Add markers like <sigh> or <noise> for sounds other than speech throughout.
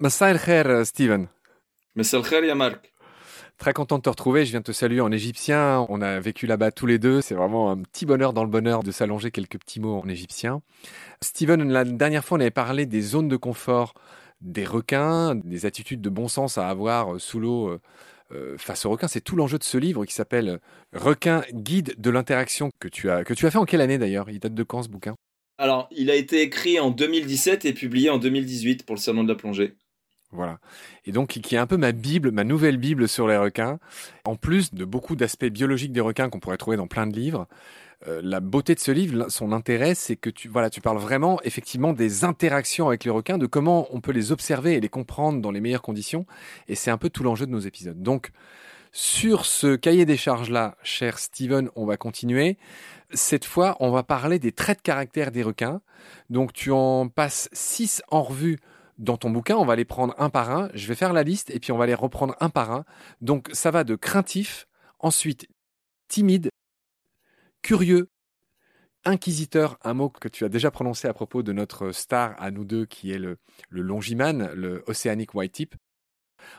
Massa el khair, Steven. Massa el khair, Marc. Très content de te retrouver. Je viens te saluer en égyptien. On a vécu là-bas tous les deux. C'est vraiment un petit bonheur dans le bonheur de s'allonger quelques petits mots en égyptien. Steven, la dernière fois, on avait parlé des zones de confort des requins, des attitudes de bon sens à avoir euh, sous l'eau euh, euh, face aux requins. C'est tout l'enjeu de ce livre qui s'appelle Requin, guide de l'interaction que tu as que tu as fait en quelle année d'ailleurs? Il date de quand ce bouquin? Alors, il a été écrit en 2017 et publié en 2018 pour le Salon de la plongée. Voilà. Et donc, qui est un peu ma Bible, ma nouvelle Bible sur les requins. En plus de beaucoup d'aspects biologiques des requins qu'on pourrait trouver dans plein de livres, euh, la beauté de ce livre, son intérêt, c'est que tu, voilà, tu parles vraiment effectivement des interactions avec les requins, de comment on peut les observer et les comprendre dans les meilleures conditions. Et c'est un peu tout l'enjeu de nos épisodes. Donc, sur ce cahier des charges-là, cher Steven, on va continuer. Cette fois, on va parler des traits de caractère des requins. Donc, tu en passes six en revue dans ton bouquin, on va les prendre un par un. Je vais faire la liste et puis on va les reprendre un par un. Donc ça va de craintif, ensuite timide, curieux, inquisiteur, un mot que tu as déjà prononcé à propos de notre star à nous deux qui est le, longiman, le Oceanic White Tip.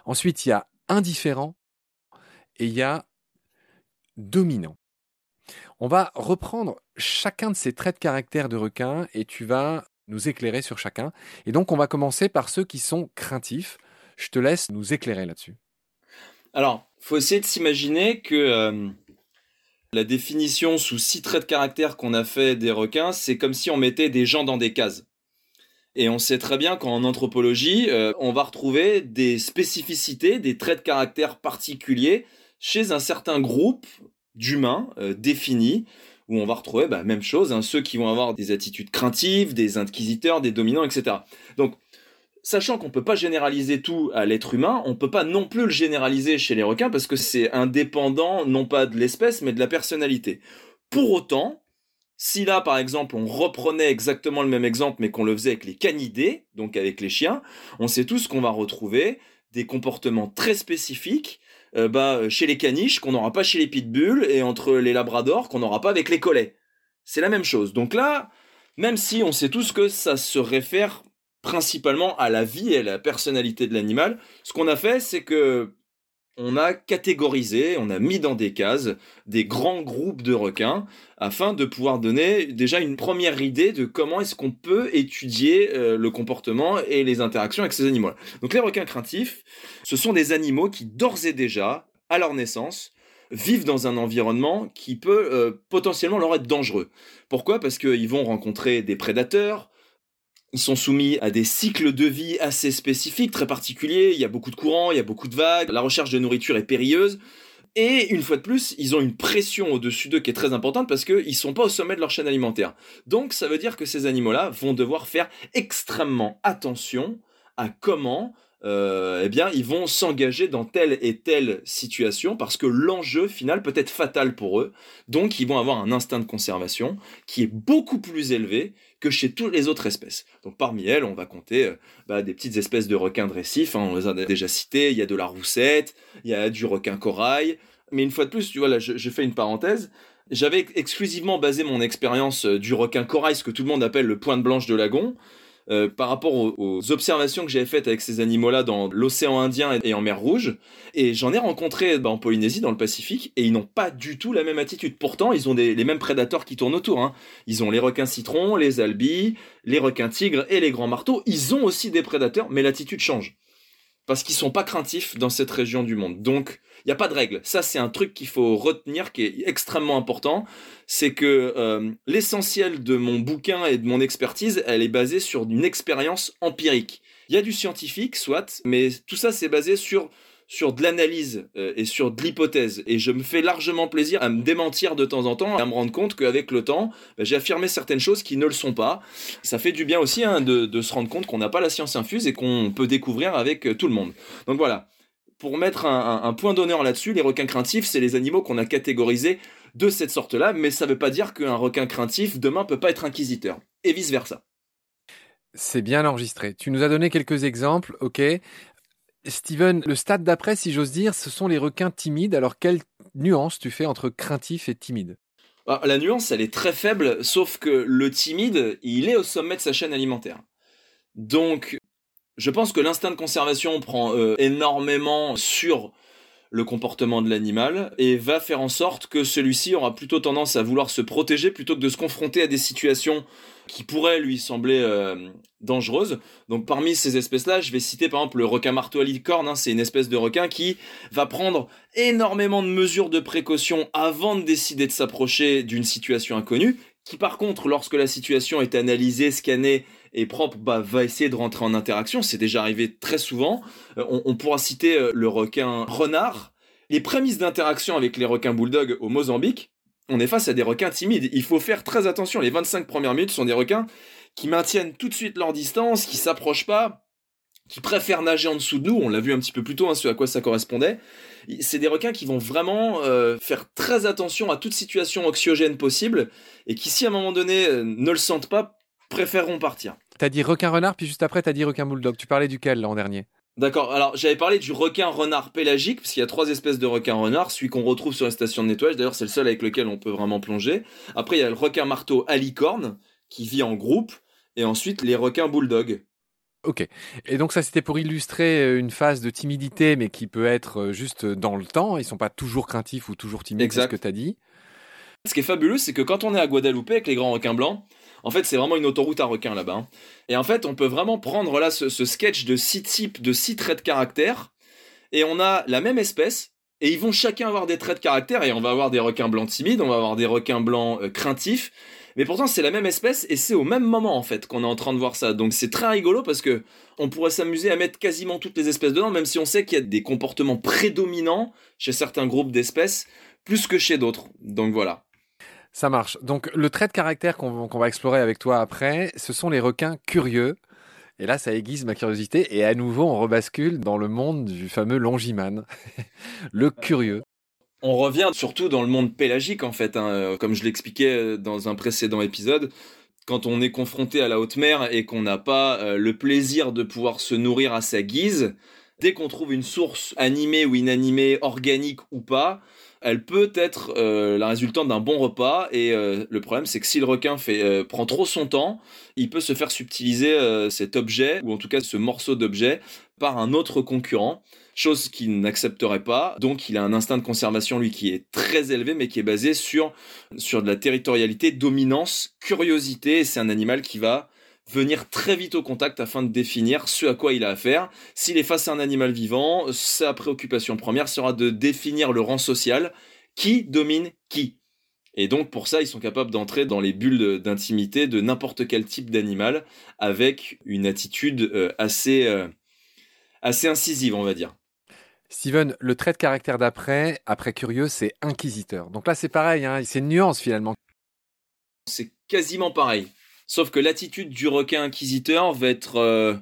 Ensuite, il y a indifférent et il y a dominant. On va reprendre chacun de ces traits de caractère de requin et tu vas nous éclairer sur chacun. Et donc, on va commencer par ceux qui sont craintifs. Je te laisse nous éclairer là-dessus. Alors, faut essayer de s'imaginer que euh, la définition sous six traits de caractère qu'on a fait des requins, c'est comme si on mettait des gens dans des cases. Et on sait très bien qu'en anthropologie, euh, on va retrouver des spécificités, des traits de caractère particuliers chez un certain groupe d'humains euh, définis où on va retrouver bah, même chose, hein, ceux qui vont avoir des attitudes craintives, des inquisiteurs, des dominants, etc. Donc, sachant qu'on ne peut pas généraliser tout à l'être humain, on ne peut pas non plus le généraliser chez les requins parce que c'est indépendant non pas de l'espèce mais de la personnalité. Pour autant, si là par exemple on reprenait exactement le même exemple mais qu'on le faisait avec les canidés, donc avec les chiens, on sait tous qu'on va retrouver des comportements très spécifiques euh, bah, chez les caniches qu'on n'aura pas chez les pitbulls et entre les labradors qu'on n'aura pas avec les collets. C'est la même chose. Donc là, même si on sait tous que ça se réfère principalement à la vie et à la personnalité de l'animal, ce qu'on a fait, c'est que on a catégorisé, on a mis dans des cases des grands groupes de requins afin de pouvoir donner déjà une première idée de comment est-ce qu'on peut étudier euh, le comportement et les interactions avec ces animaux. Donc les requins craintifs, ce sont des animaux qui d'ores et déjà, à leur naissance, vivent dans un environnement qui peut euh, potentiellement leur être dangereux. Pourquoi? Parce qu'ils vont rencontrer des prédateurs, ils sont soumis à des cycles de vie assez spécifiques, très particuliers. Il y a beaucoup de courants, il y a beaucoup de vagues. La recherche de nourriture est périlleuse. Et une fois de plus, ils ont une pression au-dessus d'eux qui est très importante parce qu'ils ne sont pas au sommet de leur chaîne alimentaire. Donc ça veut dire que ces animaux-là vont devoir faire extrêmement attention à comment euh, eh bien, ils vont s'engager dans telle et telle situation parce que l'enjeu final peut être fatal pour eux. Donc, ils vont avoir un instinct de conservation qui est beaucoup plus élevé que chez toutes les autres espèces. Donc, parmi elles, on va compter euh, bah, des petites espèces de requins de récif. Hein, on les a déjà cités. Il y a de la roussette, il y a du requin corail. Mais une fois de plus, tu vois, là, je, je fais une parenthèse. J'avais exclusivement basé mon expérience euh, du requin corail, ce que tout le monde appelle le point de blanche de lagon, euh, par rapport aux, observations que j'avais faites avec ces animaux-là dans l'océan Indien et en mer Rouge. Et j'en ai rencontré bah, en Polynésie, dans le Pacifique, et ils n'ont pas du tout la même attitude. Pourtant, ils ont les mêmes prédateurs qui tournent autour. Hein. Ils ont les requins citrons, les albis, les requins tigres et les grands marteaux. Ils ont aussi des prédateurs, mais l'attitude change parce qu'ils sont pas craintifs dans cette région du monde. Donc, il n'y a pas de règle. Ça, c'est un truc qu'il faut retenir, qui est extrêmement important. C'est que euh, l'essentiel de mon bouquin et de mon expertise, elle est basée sur une expérience empirique. Il y a du scientifique, soit, mais tout ça, c'est basé sur sur de l'analyse euh, et sur de l'hypothèse. Et je me fais largement plaisir à me démentir de temps en temps, à me rendre compte qu'avec le temps, bah, j'ai affirmé certaines choses qui ne le sont pas. Ça fait du bien aussi hein, de, se rendre compte qu'on n'a pas la science infuse et qu'on peut découvrir avec euh, tout le monde. Donc voilà. Pour mettre un, point d'honneur là-dessus, les requins craintifs, c'est les animaux qu'on a catégorisés de cette sorte-là, mais ça ne veut pas dire qu'un requin craintif demain peut pas être inquisiteur, et vice versa. C'est bien enregistré. Tu nous as donné quelques exemples, ok. Steven, le stade d'après, si j'ose dire, ce sont les requins timides. Alors, quelle nuance tu fais entre craintif et timide? Ah, La nuance, elle est très faible, sauf que le timide, il est au sommet de sa chaîne alimentaire. Donc, Je pense que l'instinct de conservation prend euh, énormément sur le comportement de l'animal et va faire en sorte que celui-ci aura plutôt tendance à vouloir se protéger plutôt que de se confronter à des situations qui pourraient lui sembler euh, dangereuses. Donc parmi ces espèces-là, je vais citer par exemple le requin marteau à licorne. Hein. c'est une espèce de requin qui va prendre énormément de mesures de précaution avant de décider de s'approcher d'une situation inconnue, qui par contre, lorsque la situation est analysée, scannée et propre, bah, va essayer de rentrer en interaction. C'est déjà arrivé très souvent. Euh, on, pourra citer euh, le requin renard. Les prémices d'interaction avec les requins bulldogs au Mozambique, on est face à des requins timides. Il faut faire très attention. Les 25 premières minutes sont des requins qui maintiennent tout de suite leur distance, qui s'approchent pas, qui préfèrent nager en dessous de nous. On l'a vu un petit peu plus tôt, hein, ce à quoi ça correspondait. C'est des requins qui vont vraiment euh, faire très attention à toute situation oxygène possible et qui, si à un moment donné ne le sentent pas, préféreront partir. T'as dit requin renard, puis juste après, t'as dit requin bulldog. Tu parlais duquel l'an dernier? D'accord, alors j'avais parlé du requin renard pélagique, parce qu'il y a trois espèces de requins renard, celui qu'on retrouve sur les stations de nettoyage, d'ailleurs c'est le seul avec lequel on peut vraiment plonger. Après il y a le requin marteau à licorne, qui vit en groupe, et ensuite les requins bulldog. Ok, et donc ça c'était pour illustrer euh, une phase de timidité, mais qui peut être euh, juste dans le temps, ils sont pas toujours craintifs ou toujours timides, c'est ce que t'as dit. Ce qui est fabuleux, c'est que quand on est à Guadeloupe avec les grands requins blancs, en fait, c'est vraiment une autoroute à requins là-bas. Hein. Et en fait, on peut vraiment prendre là ce, sketch de six types, de six traits de caractère, et on a la même espèce, et ils vont chacun avoir des traits de caractère, et on va avoir des requins blancs timides, on va avoir des requins blancs euh, craintifs, mais pourtant c'est la même espèce, et c'est au même moment en fait qu'on est en train de voir ça. Donc c'est très rigolo parce que on pourrait s'amuser à mettre quasiment toutes les espèces dedans, même si on sait qu'il y a des comportements prédominants chez certains groupes d'espèces, plus que chez d'autres. Donc voilà. Ça marche. Donc le trait de caractère qu'on va explorer avec toi après, ce sont les requins curieux. Et là, ça aiguise ma curiosité. Et à nouveau, on rebascule dans le monde du fameux Longiman, <laughs> le curieux. On revient surtout dans le monde pélagique, en fait. Hein. Comme je l'expliquais dans un précédent épisode, quand on est confronté à la haute mer et qu'on n'a pas euh, le plaisir de pouvoir se nourrir à sa guise, dès qu'on trouve une source animée ou inanimée, organique ou pas, elle peut être euh, la résultante d'un bon repas. Et euh, le problème, c'est que si le requin fait, euh, prend trop son temps, il peut se faire subtiliser cet objet, ou en tout cas ce morceau d'objet, par un autre concurrent. Chose qu'il n'accepterait pas. Donc, il a un instinct de conservation, lui, qui est très élevé, mais qui est basé sur, sur de la territorialité, dominance, curiosité. C'est un animal qui va venir très vite au contact afin de définir ce à quoi il a affaire. S'il est face à un animal vivant, sa préoccupation première sera de définir le rang social, qui domine qui? Et donc pour ça, ils sont capables d'entrer dans les bulles d'intimité de n'importe quel type d'animal avec une attitude euh, assez, euh, assez incisive, on va dire. Steven, le trait de caractère d'après, après curieux, c'est inquisiteur. Donc là, c'est pareil, hein, c'est une nuance finalement. C'est quasiment pareil. Sauf que l'attitude du requin inquisiteur va être euh,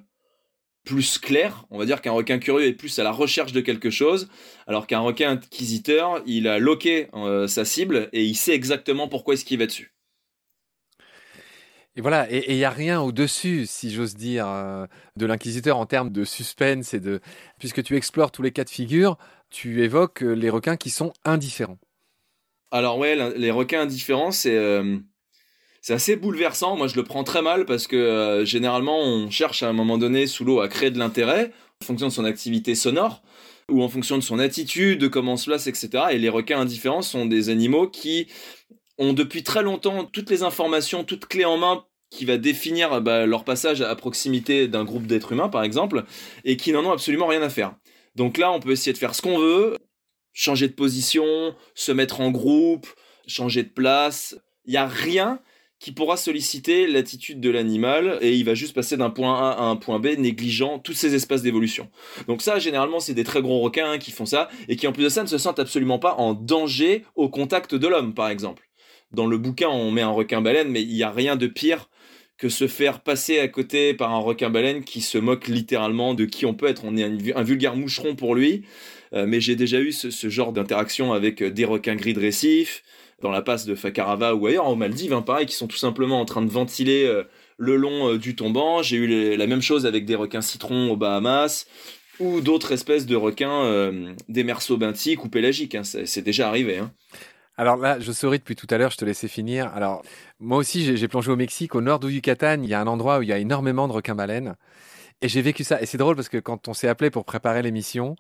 plus claire. On va dire qu'un requin curieux est plus à la recherche de quelque chose, alors qu'un requin inquisiteur, il a loqué euh, sa cible et il sait exactement pourquoi est-ce qu'il va dessus. Et voilà, et il n'y a rien au-dessus, si j'ose dire, euh, de l'inquisiteur en termes de suspense et de... Puisque tu explores tous les cas de figure, tu évoques les requins qui sont indifférents. Alors ouais, les requins indifférents, c'est c'est assez bouleversant. Moi, je le prends très mal parce que euh, généralement, on cherche à un moment donné sous l'eau à créer de l'intérêt en fonction de son activité sonore ou en fonction de son attitude, de comment on se place, etc. Et les requins indifférents sont des animaux qui ont depuis très longtemps toutes les informations, toutes clés en main qui va définir bah, leur passage à proximité d'un groupe d'êtres humains, par exemple, et qui n'en ont absolument rien à faire. Donc là, on peut essayer de faire ce qu'on veut, changer de position, se mettre en groupe, changer de place. Il n'y a rien qui pourra solliciter l'attitude de l'animal et il va juste passer d'un point A à un point B négligeant tous ces espaces d'évolution. Donc ça, généralement, c'est des très gros requins qui font ça et qui en plus de ça ne se sentent absolument pas en danger au contact de l'homme, par exemple. Dans le bouquin, on met un requin-baleine, mais il n'y a rien de pire que se faire passer à côté par un requin-baleine qui se moque littéralement de qui on peut être. On est un, vulgaire moucheron pour lui. Euh, mais j'ai déjà eu ce, genre d'interaction avec des requins gris de dans la passe de Fakarava ou ailleurs, aux Maldives, hein, pareil, qui sont tout simplement en train de ventiler euh, le long euh, du tombant. J'ai eu la même chose avec des requins citrons aux Bahamas ou d'autres espèces de requins euh, des merceaux benthiques ou pélagiques. Hein. c'est déjà arrivé. Hein. Alors là, je souris depuis tout à l'heure, je te laissais finir. Alors, moi aussi, j'ai plongé au Mexique, au nord du Yucatan. Il y a un endroit où il y a énormément de requins-baleines. Et j'ai vécu ça. Et c'est drôle parce que quand on s'est appelé pour préparer l'émission,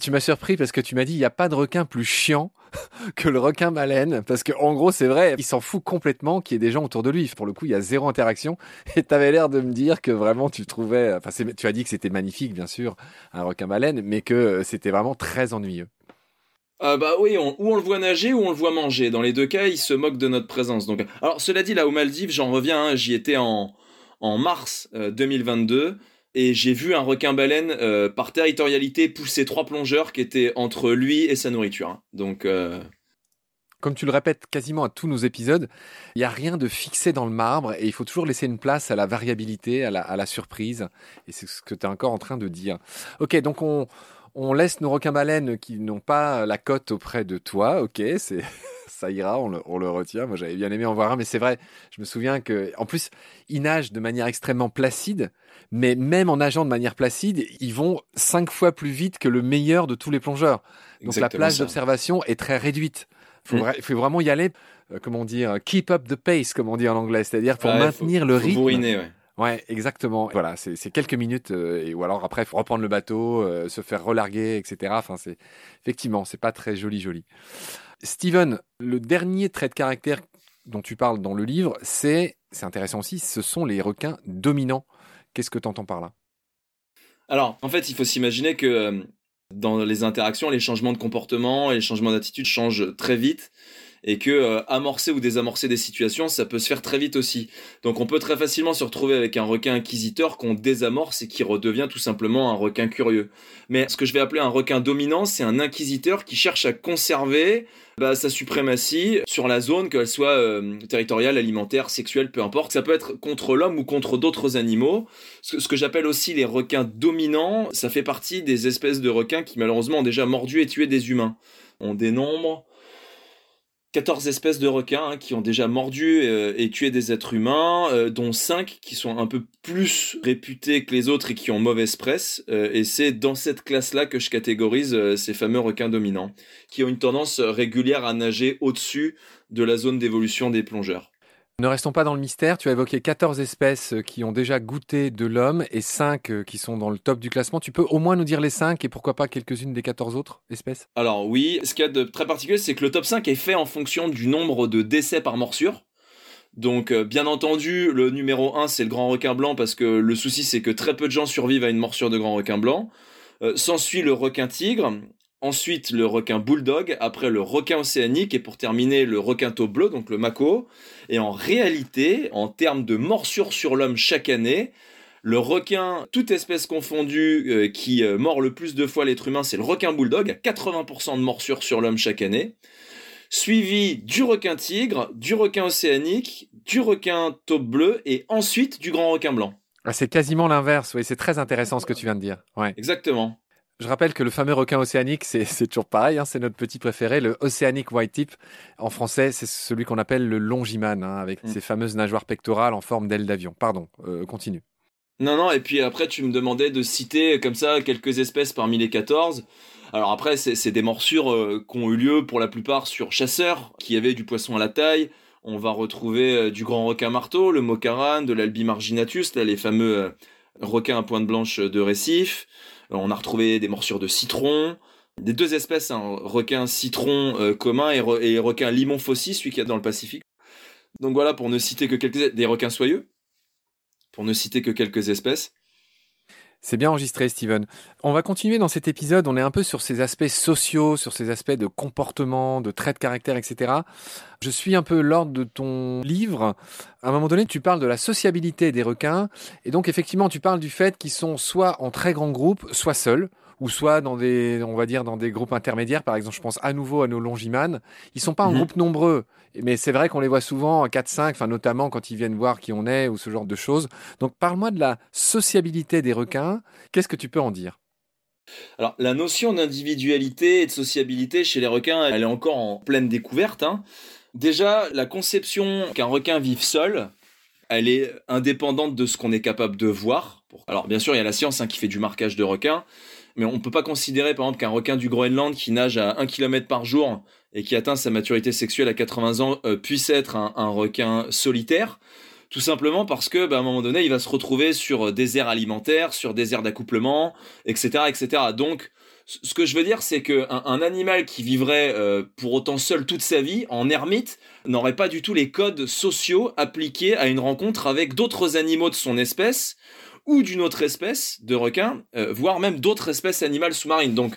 tu m'as surpris parce que tu m'as dit il n'y a pas de requin plus chiant <laughs> que le requin baleine. Parce que en gros, c'est vrai, il s'en fout complètement qu'il y ait des gens autour de lui. Pour le coup, il y a zéro interaction. <laughs> Et tu avais l'air de me dire que vraiment tu trouvais. Enfin, tu as dit que c'était magnifique, bien sûr, un requin baleine, mais que c'était vraiment très ennuyeux. Ah bah oui, ou on le voit nager ou on le voit manger. Dans les deux cas, il se moque de notre présence. Donc, alors cela dit, là aux Maldives, j'en reviens. Hein, j'y étais en en mars 2022 euh, et j'ai vu un requin baleine euh, par territorialité pousser trois plongeurs qui étaient entre lui et sa nourriture. Hein. Donc euh, comme tu le répètes quasiment à tous nos épisodes, il n'y a rien de fixé dans le marbre et il faut toujours laisser une place à la variabilité, à la, surprise. Et c'est ce que tu es encore en train de dire. Ok, donc on, on laisse nos requins-baleines qui n'ont pas la cote auprès de toi. Ok, c'est <laughs> ça ira, on le, retient. Moi, j'avais bien aimé en voir un, mais c'est vrai. Je me souviens que, en plus, ils nagent de manière extrêmement placide, mais même en nageant de manière placide, ils vont cinq fois plus vite que le meilleur de tous les plongeurs. Donc la plage d'observation est très réduite. Il faut, mm. vraiment y aller, euh, comment dire, keep up the pace, comme on dit en anglais, c'est-à-dire pour maintenir le rythme. ouais. Ouais, exactement. Voilà, c'est quelques minutes, euh, et, ou alors après, faut reprendre le bateau, euh, se faire relarguer, etc. Enfin, c'est effectivement, c'est pas très joli, joli. Steven, le dernier trait de caractère dont tu parles dans le livre, c'est, c'est intéressant aussi, ce sont les requins dominants. Qu'est-ce que tu entends par là? Alors, en fait, il faut s'imaginer que euh, dans les interactions, les changements de comportement et les changements d'attitude changent très vite et que euh, amorcer ou désamorcer des situations, ça peut se faire très vite aussi. Donc on peut très facilement se retrouver avec un requin inquisiteur qu'on désamorce et qui redevient tout simplement un requin curieux. Mais ce que je vais appeler un requin dominant, c'est un inquisiteur qui cherche à conserver bah, sa suprématie sur la zone, qu'elle soit euh, territoriale, alimentaire, sexuelle, peu importe. Ça peut être contre l'homme ou contre d'autres animaux. Ce que, ce que j'appelle aussi les requins dominants, ça fait partie des espèces de requins qui malheureusement ont déjà mordu et tué des humains. On dénombre 14 espèces de requins hein, qui ont déjà mordu euh, et tué des êtres humains, euh, dont 5 qui sont un peu plus réputés que les autres et qui ont mauvaise presse. Euh, et c'est dans cette classe-là que je catégorise ces fameux requins dominants, qui ont une tendance régulière à nager au-dessus de la zone d'évolution des plongeurs. Ne restons pas dans le mystère. Tu as évoqué 14 espèces euh, qui ont déjà goûté de l'homme et 5 euh, qui sont dans le top du classement. Tu peux au moins nous dire les 5 et pourquoi pas quelques-unes des 14 autres espèces? Alors oui, ce qu'il y a de très particulier, c'est que le top 5 est fait en fonction du nombre de décès par morsure. Donc euh, bien entendu, le numéro 1 c'est le grand requin blanc parce que le souci c'est que très peu de gens survivent à une morsure de grand requin blanc. S'ensuit le requin tigre, ensuite le requin bulldog, après le requin océanique et pour terminer le requin taupe bleu, donc le mako. Et en réalité, en termes de morsures sur l'homme chaque année, le requin, toute espèce confondue, euh, qui euh, mord le plus de fois l'être humain, c'est le requin bulldog, à 80% de morsures sur l'homme chaque année. Suivi du requin tigre, du requin océanique, du requin taupe bleu et ensuite du grand requin blanc. Ah, c'est quasiment l'inverse, oui, c'est très intéressant ce que tu viens de dire. Ouais. Exactement. Je rappelle que le fameux requin océanique, c'est toujours pareil, hein, c'est notre petit préféré, le Oceanic White Tip. En français, c'est celui qu'on appelle le longiman, hein, avec mm. ses fameuses nageoires pectorales en forme d'aile d'avion. Pardon, euh, continue. Non, non, et puis après, tu me demandais de citer comme ça quelques espèces parmi les 14. Alors après, c'est des morsures euh, qui ont eu lieu pour la plupart sur chasseurs, qui avaient du poisson à la taille. On va retrouver euh, du grand requin marteau, le mocaran, de l'albi marginatus, là, les fameux requins à pointe blanche de récif. Euh, on a retrouvé des morsures de citron, des deux espèces, hein, requin citron euh, commun et, requin limon fossi, celui qu'il y a dans le Pacifique. Donc voilà, pour ne citer que quelques des requins soyeux, pour ne citer que quelques espèces. C'est bien enregistré, Steven. On va continuer dans cet épisode. On est un peu sur ces aspects sociaux, sur ces aspects de comportement, de traits de caractère, etc. Je suis un peu l'ordre de ton livre. À un moment donné, tu parles de la sociabilité des requins. Et donc, effectivement, tu parles du fait qu'ils sont soit en très grand groupe, soit seuls ou soit dans des, on va dire, dans des groupes intermédiaires. Par exemple, je pense à nouveau à nos longimanes. Ils sont pas en mhm. groupe nombreux, mais c'est vrai qu'on les voit souvent en 4-5, enfin, notamment quand ils viennent voir qui on est ou ce genre de choses. Donc, parle-moi de la sociabilité des requins. Qu'est-ce que tu peux en dire? Alors, la notion d'individualité et de sociabilité chez les requins, elle est encore en pleine découverte. Hein. Déjà, la conception qu'un requin vive seul, elle est indépendante de ce qu'on est capable de voir. Alors, bien sûr, il y a la science hein, qui fait du marquage de requins, mais on peut pas considérer par exemple qu'un requin du Groenland qui nage à 1 km par jour et qui atteint sa maturité sexuelle à 80 ans euh, puisse être un, requin solitaire. tout simplement parce que, bah, à un moment donné, il va se retrouver sur des aires alimentaires, sur des aires d'accouplement, etc., etc. Donc, ce que je veux dire, c'est qu'un un animal qui vivrait euh, pour autant seul toute sa vie, en ermite, n'aurait pas du tout les codes sociaux appliqués à une rencontre avec d'autres animaux de son espèce ou d'une autre espèce de requin, euh, voire même d'autres espèces animales sous-marines. Donc,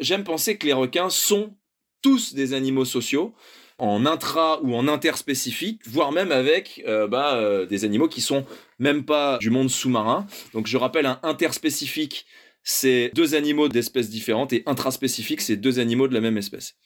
j'aime penser que les requins sont tous des animaux sociaux, en intra ou en interspécifique, voire même avec euh, bah, des animaux qui sont même pas du monde sous-marin. Donc, je rappelle un interspécifique c'est deux animaux d'espèces différentes et intraspécifiques, c'est deux animaux de la même espèce.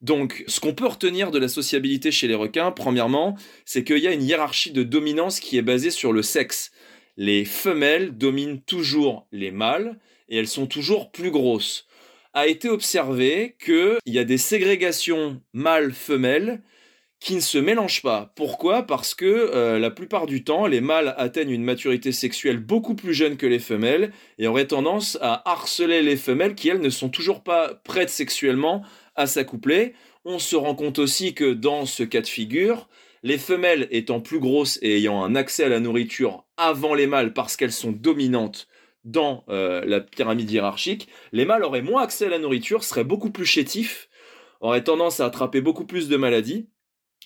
Donc, ce qu'on peut retenir de la sociabilité chez les requins, premièrement, c'est qu'il y a une hiérarchie de dominance qui est basée sur le sexe. Les femelles dominent toujours les mâles et elles sont toujours plus grosses. A été observé qu'il y a des ségrégations mâles-femelles qui ne se mélangent pas. Pourquoi? Parce que euh, la plupart du temps, les mâles atteignent une maturité sexuelle beaucoup plus jeune que les femelles et auraient tendance à harceler les femelles qui, elles, ne sont toujours pas prêtes sexuellement à s'accoupler. On se rend compte aussi que dans ce cas de figure, les femelles étant plus grosses et ayant un accès à la nourriture avant les mâles parce qu'elles sont dominantes dans euh, la pyramide hiérarchique, les mâles auraient moins accès à la nourriture, seraient beaucoup plus chétifs, auraient tendance à attraper beaucoup plus de maladies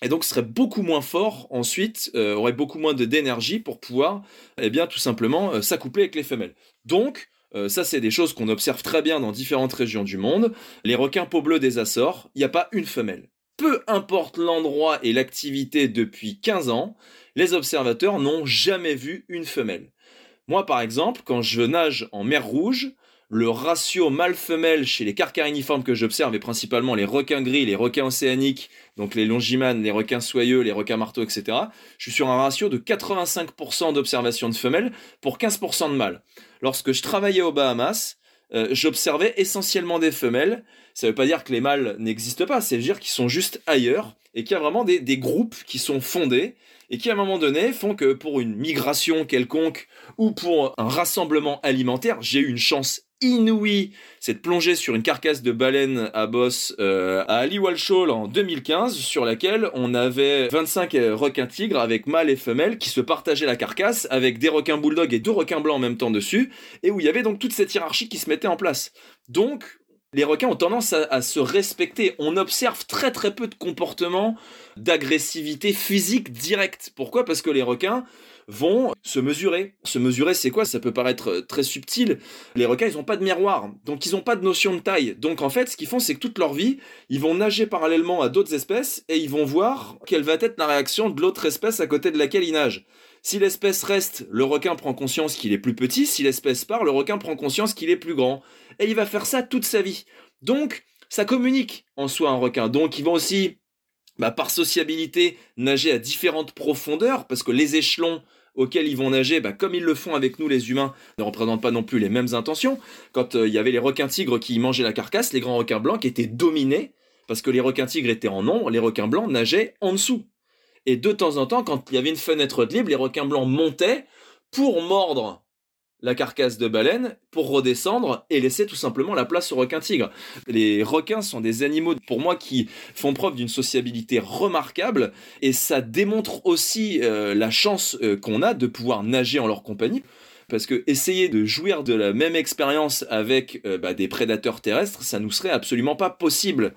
et donc serait beaucoup moins fort ensuite, euh, aurait beaucoup moins d'énergie pour pouvoir, eh tout simplement euh, s'accoupler avec les femelles. Donc, ça, c'est des choses qu'on observe très bien dans différentes régions du monde. Les requins peau bleus des Açores, il n'y a pas une femelle. Peu importe l'endroit et l'activité depuis 15 ans, les observateurs n'ont jamais vu une femelle. Moi, par exemple, quand je nage en mer Rouge, le ratio mâle-femelle chez les carcariniformes que j'observe, et principalement les requins gris, les requins océaniques, donc les longimanes, les requins soyeux, les requins marteaux, etc., je suis sur un ratio de 85% d'observation de femelles pour 15% de mâles. Lorsque je travaillais aux Bahamas, euh, j'observais essentiellement des femelles. Ça ne veut pas dire que les mâles n'existent pas, c'est dire qu'ils sont juste ailleurs et qu'il y a vraiment des, des groupes qui sont fondés et qui à un moment donné font que pour une migration quelconque ou pour un rassemblement alimentaire, j'ai eu une chance inouï, c'est de plonger sur une carcasse de baleine à bosse euh, à Ali Walshall en 2015, sur laquelle on avait 25 euh, requins tigres avec mâles et femelles qui se partageaient la carcasse avec des requins bulldogs et deux requins blancs en même temps dessus, et où il y avait donc toute cette hiérarchie qui se mettait en place. Donc, les requins ont tendance à, se respecter. On observe très très peu de comportements d'agressivité physique directe. Pourquoi? Parce que les requins vont se mesurer. Se mesurer, c'est quoi? Ça peut paraître euh, très subtil. Les requins, ils n'ont pas de miroir, donc ils n'ont pas de notion de taille. Donc en fait, ce qu'ils font, c'est que toute leur vie, ils vont nager parallèlement à d'autres espèces et ils vont voir quelle va être la réaction de l'autre espèce à côté de laquelle ils nagent. Si l'espèce reste, le requin prend conscience qu'il est plus petit. Si l'espèce part, le requin prend conscience qu'il est plus grand. Et il va faire ça toute sa vie. Donc, ça communique en soi un requin. Donc, ils vont aussi bah, par sociabilité, nager à différentes profondeurs, parce que les échelons auxquels ils vont nager, bah, comme ils le font avec nous les humains, ne représentent pas non plus les mêmes intentions. Quand euh, il y avait les requins tigres qui mangeaient la carcasse, les grands requins blancs qui étaient dominés, parce que les requins tigres étaient en nombre, les requins blancs nageaient en dessous. Et de temps en temps, quand il y avait une fenêtre de libre, les requins blancs montaient pour mordre la carcasse de baleine pour redescendre et laisser tout simplement la place aux requins tigres. Les requins sont des animaux, pour moi, qui font preuve d'une sociabilité remarquable et ça démontre aussi euh, la chance euh, qu'on a de pouvoir nager en leur compagnie. Parce que essayer de jouir de la même expérience avec euh, bah, des prédateurs terrestres, ça nous serait absolument pas possible.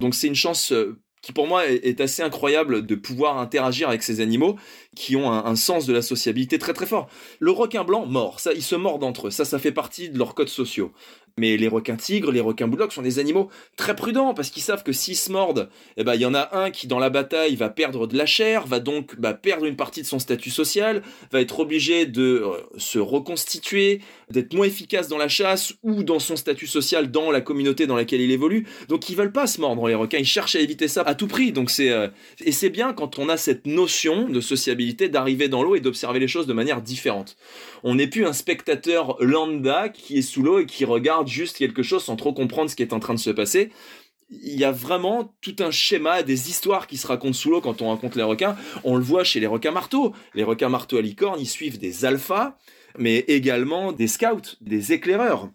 Donc c'est une chance qui pour moi est, assez incroyable de pouvoir interagir avec ces animaux qui ont un, sens de la sociabilité très très fort. Le requin blanc mord, ça, ils se mordent entre eux, ça, ça fait partie de leurs codes sociaux. Mais les requins tigres, les requins bulldogs sont des animaux très prudents parce qu'ils savent que s'ils se mordent, eh ben il y en a un qui dans la bataille va perdre de la chair, va donc bah, perdre une partie de son statut social, va être obligé de euh, se reconstituer, d'être moins efficace dans la chasse ou dans son statut social dans la communauté dans laquelle il évolue. Donc ils veulent pas se mordre les requins, ils cherchent à éviter ça à tout prix. Donc c'est euh, et c'est bien quand on a cette notion de sociabilité d'arriver dans l'eau et d'observer les choses de manière différente. On n'est plus un spectateur lambda qui est sous l'eau et qui regarde juste quelque chose sans trop comprendre ce qui est en train de se passer. Il y a vraiment tout un schéma, des histoires qui se racontent sous l'eau quand on rencontre les requins. On le voit chez les requins marteaux. Les requins marteaux à licorne, ils suivent des alphas, mais également des scouts, des éclaireurs,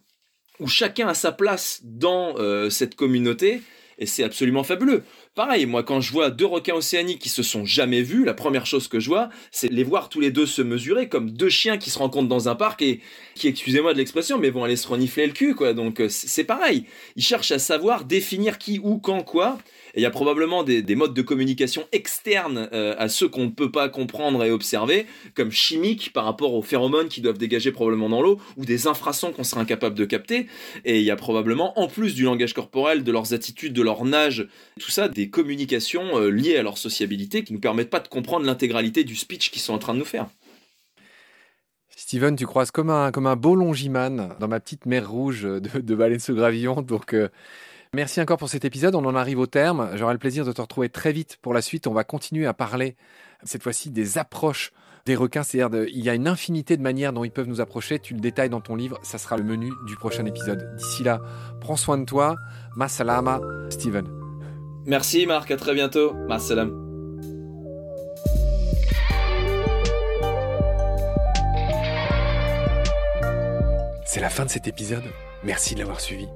où chacun a sa place dans euh, cette communauté et c'est absolument fabuleux. Pareil, moi, quand je vois deux requins océaniques qui se sont jamais vus, la première chose que je vois, c'est les voir tous les deux se mesurer comme deux chiens qui se rencontrent dans un parc et qui, excusez-moi de l'expression, mais vont aller se renifler le cul, quoi. Donc, euh, c'est pareil. Ils cherchent à savoir définir qui, où, quand, quoi. Et il y a probablement des, modes de communication externes euh, à ceux qu'on ne peut pas comprendre et observer, comme chimiques par rapport aux phéromones qui doivent dégager probablement dans l'eau, ou des infrasons qu'on serait incapable de capter. Et il y a probablement, en plus du langage corporel, de leurs attitudes, de leur nage, tout ça, des communications euh, liées à leur sociabilité qui ne nous permettent pas de comprendre l'intégralité du speech qu'ils sont en train de nous faire. Steven, tu croises comme un, comme un beau longiman dans ma petite mer rouge de, de baleine sous gravillon. Donc, euh, Merci encore pour cet épisode. On en arrive au terme. J'aurai le plaisir de te retrouver très vite pour la suite. On va continuer à parler cette fois-ci des approches des requins. C'est-à-dire, il y a une infinité de manières dont ils peuvent nous approcher. Tu le détailles dans ton livre. Ça sera le menu du prochain épisode. D'ici là, prends soin de toi. Masalama, Steven. Merci Marc. À très bientôt. Masalam. C'est la fin de cet épisode. Merci de l'avoir suivi.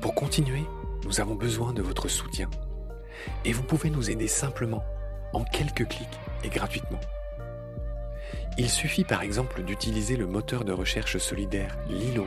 Pour continuer, nous avons besoin de votre soutien. Et vous pouvez nous aider simplement, en quelques clics et gratuitement. Il suffit par exemple d'utiliser le moteur de recherche solidaire Lilo.